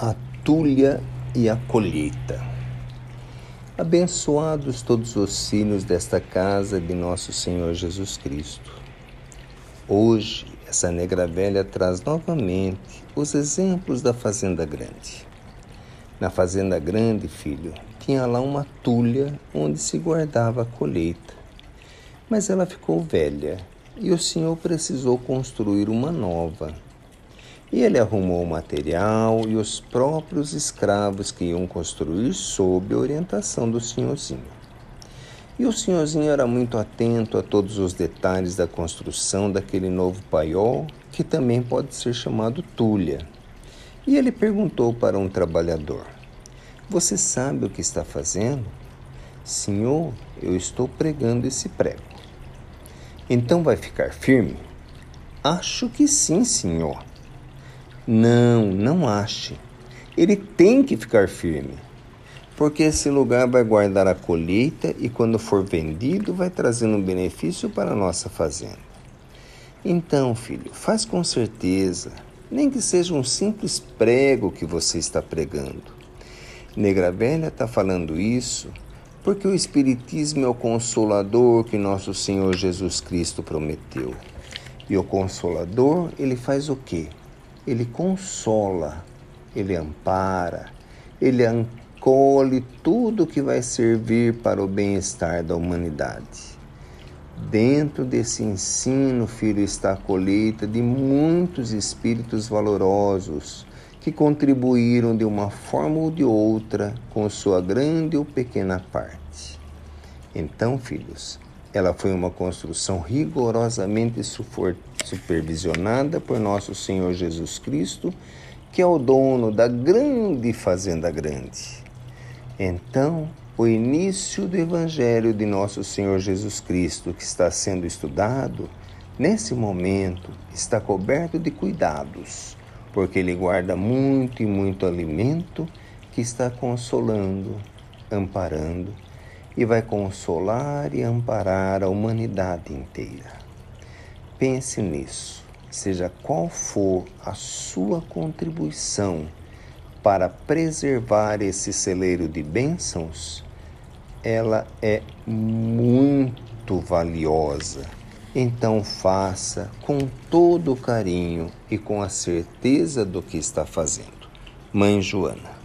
a tulha e a colheita. Abençoados todos os filhos desta casa de nosso Senhor Jesus Cristo. Hoje, essa negra velha traz novamente os exemplos da Fazenda Grande. Na Fazenda Grande, filho, tinha lá uma tulha onde se guardava a colheita. Mas ela ficou velha e o Senhor precisou construir uma nova e ele arrumou o material e os próprios escravos que iam construir sob orientação do senhorzinho. E o senhorzinho era muito atento a todos os detalhes da construção daquele novo paiol, que também pode ser chamado tulha. E ele perguntou para um trabalhador: Você sabe o que está fazendo? Senhor, eu estou pregando esse prego. Então vai ficar firme? Acho que sim, senhor. Não, não ache. Ele tem que ficar firme, porque esse lugar vai guardar a colheita e, quando for vendido, vai trazendo um benefício para a nossa fazenda. Então, filho, faz com certeza, nem que seja um simples prego que você está pregando. Negra Velha está falando isso porque o Espiritismo é o consolador que nosso Senhor Jesus Cristo prometeu. E o consolador, ele faz o quê? Ele consola, ele ampara, ele acolhe tudo que vai servir para o bem-estar da humanidade. Dentro desse ensino, filho, está a colheita de muitos espíritos valorosos que contribuíram de uma forma ou de outra com sua grande ou pequena parte. Então, filhos, ela foi uma construção rigorosamente supervisionada por nosso Senhor Jesus Cristo, que é o dono da grande fazenda grande. Então, o início do Evangelho de nosso Senhor Jesus Cristo, que está sendo estudado, nesse momento está coberto de cuidados, porque ele guarda muito e muito alimento que está consolando, amparando e vai consolar e amparar a humanidade inteira. Pense nisso, seja qual for a sua contribuição para preservar esse celeiro de bênçãos, ela é muito valiosa. Então faça com todo o carinho e com a certeza do que está fazendo. Mãe Joana.